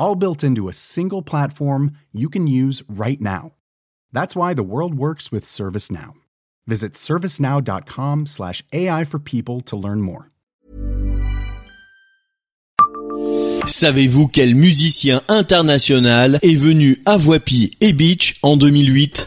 all built into a single platform you can use right now. That's why the world works with ServiceNow. Visit servicenow.com/slash AI for people to learn more. Savez-vous quel musicien international est venu à Voipy et Beach en 2008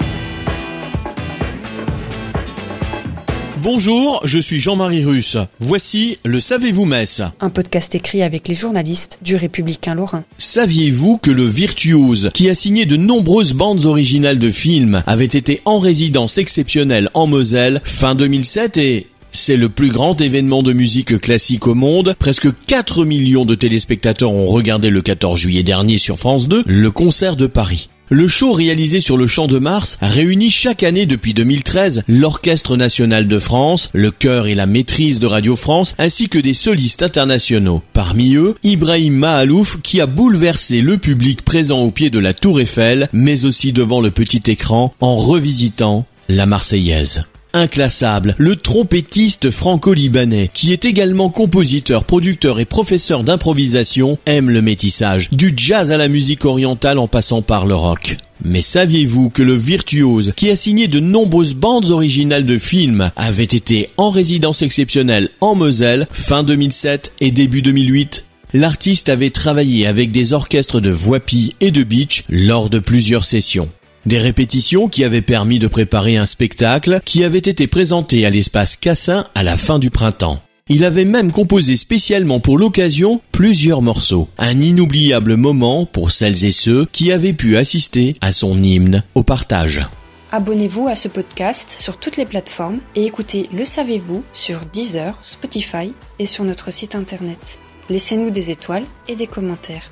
Bonjour, je suis Jean-Marie Russe. Voici le Savez-vous Metz Un podcast écrit avec les journalistes du Républicain Lorrain. Saviez-vous que le virtuose, qui a signé de nombreuses bandes originales de films, avait été en résidence exceptionnelle en Moselle fin 2007 et c'est le plus grand événement de musique classique au monde. Presque 4 millions de téléspectateurs ont regardé le 14 juillet dernier sur France 2 le concert de Paris. Le show réalisé sur le Champ de Mars réunit chaque année depuis 2013 l'Orchestre National de France, le chœur et la maîtrise de Radio France, ainsi que des solistes internationaux. Parmi eux, Ibrahim Mahalouf qui a bouleversé le public présent au pied de la Tour Eiffel, mais aussi devant le petit écran en revisitant la Marseillaise inclassable, le trompettiste franco-libanais, qui est également compositeur, producteur et professeur d'improvisation, aime le métissage, du jazz à la musique orientale en passant par le rock. Mais saviez-vous que le virtuose, qui a signé de nombreuses bandes originales de films, avait été en résidence exceptionnelle en Moselle fin 2007 et début 2008 L'artiste avait travaillé avec des orchestres de Voipy et de Beach lors de plusieurs sessions. Des répétitions qui avaient permis de préparer un spectacle qui avait été présenté à l'espace Cassin à la fin du printemps. Il avait même composé spécialement pour l'occasion plusieurs morceaux. Un inoubliable moment pour celles et ceux qui avaient pu assister à son hymne au partage. Abonnez-vous à ce podcast sur toutes les plateformes et écoutez Le Savez-vous sur Deezer, Spotify et sur notre site internet. Laissez-nous des étoiles et des commentaires.